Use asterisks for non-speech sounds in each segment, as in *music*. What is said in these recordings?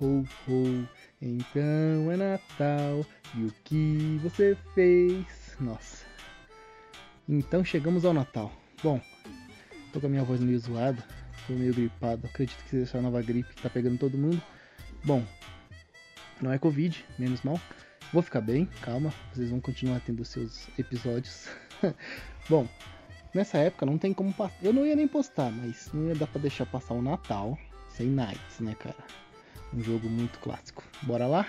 Ho, ho. Então é Natal. E o que você fez? Nossa. Então chegamos ao Natal. Bom, tô com a minha voz meio zoada. Tô meio gripado. Acredito que seja a nova gripe que tá pegando todo mundo. Bom, não é Covid, menos mal. Vou ficar bem, calma. Vocês vão continuar tendo seus episódios. *laughs* Bom, nessa época não tem como passar. Eu não ia nem postar, mas não ia dar pra deixar passar o Natal sem Knights, né, cara? Um jogo muito clássico. Bora lá?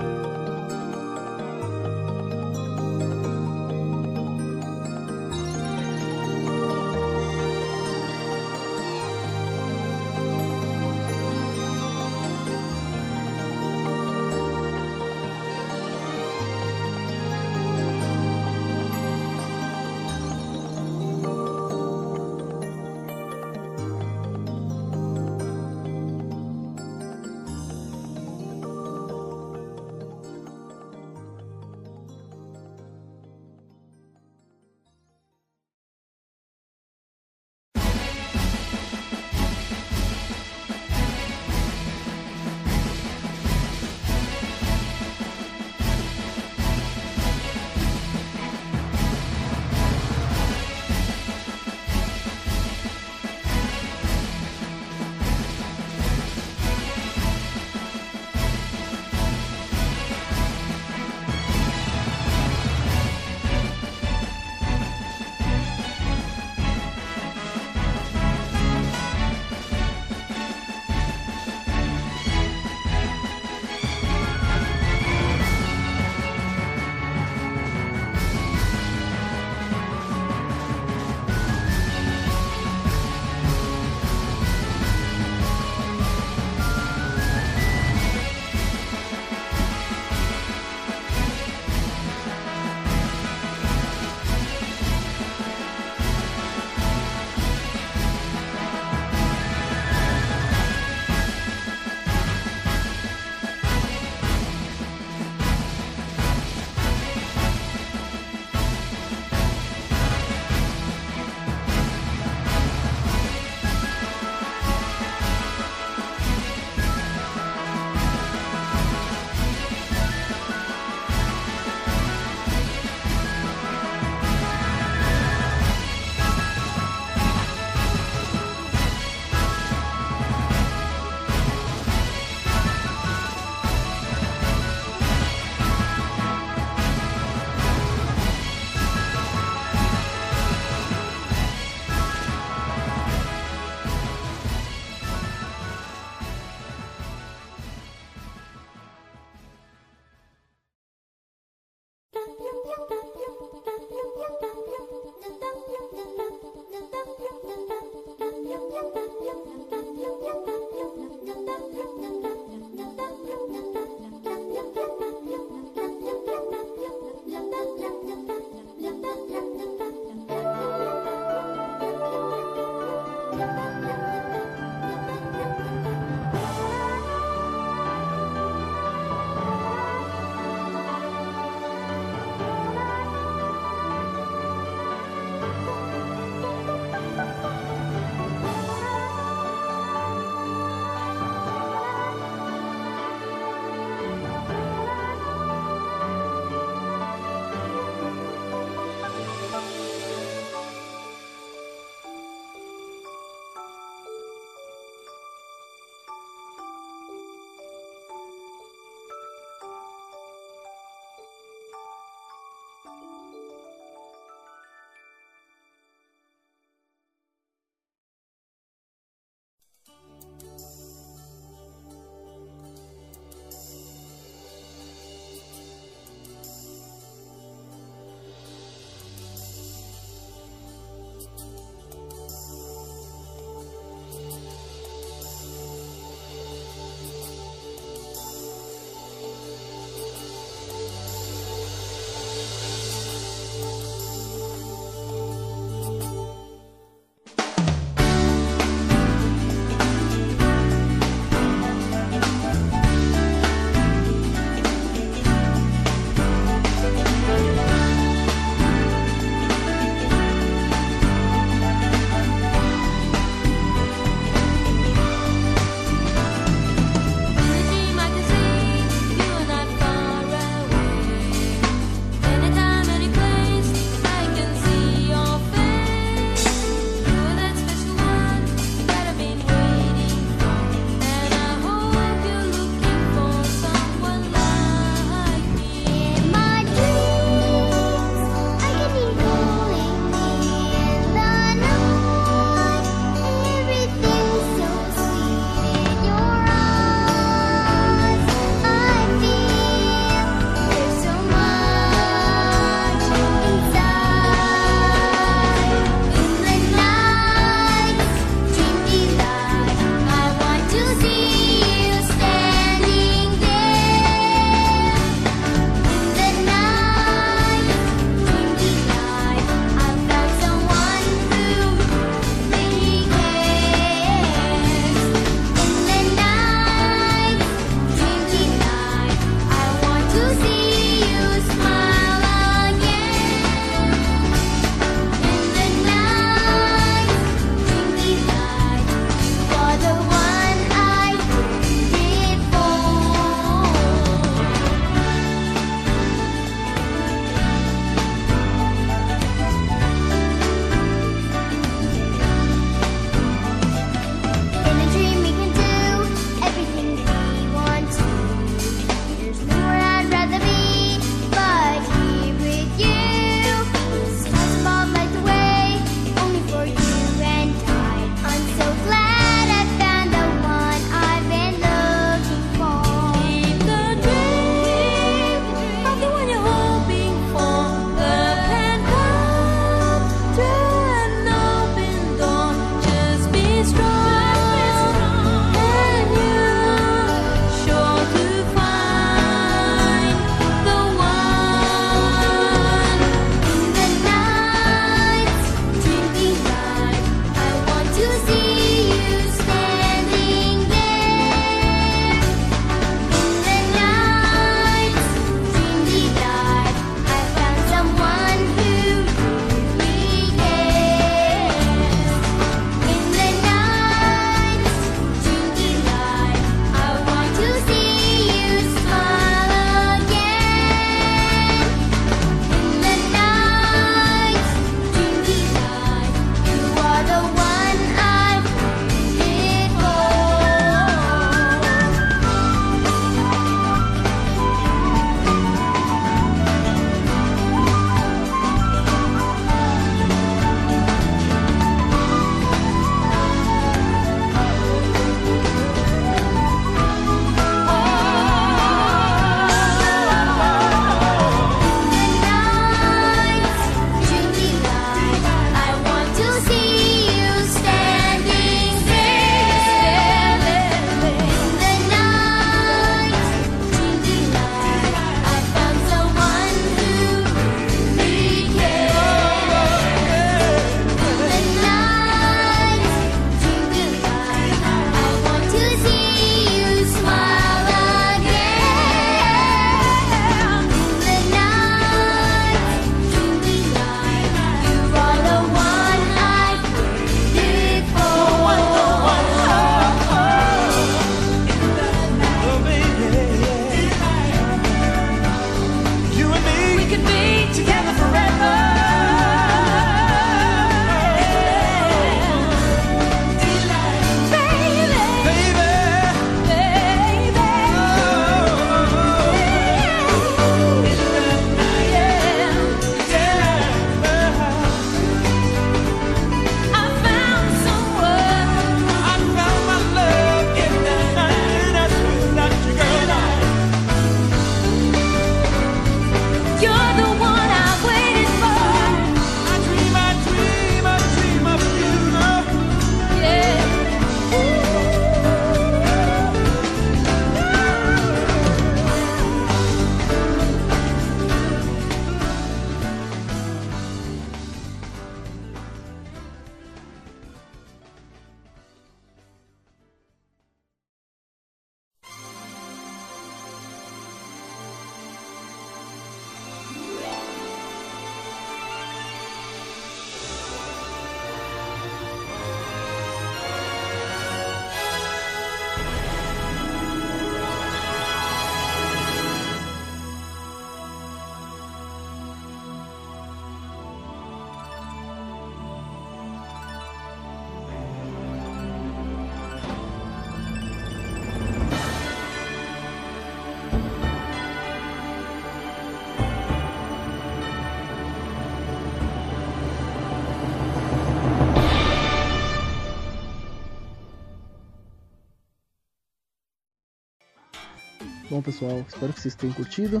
Bom, pessoal, espero que vocês tenham curtido.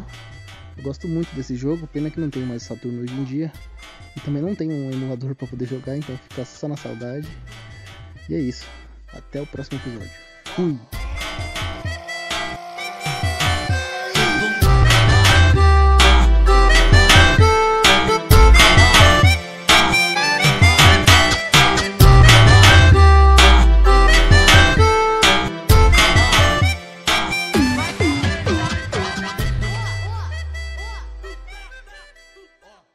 Eu gosto muito desse jogo, pena que não tenho mais Saturno hoje em dia. E também não tenho um emulador para poder jogar, então fica só na saudade. E é isso. Até o próximo episódio. Fui!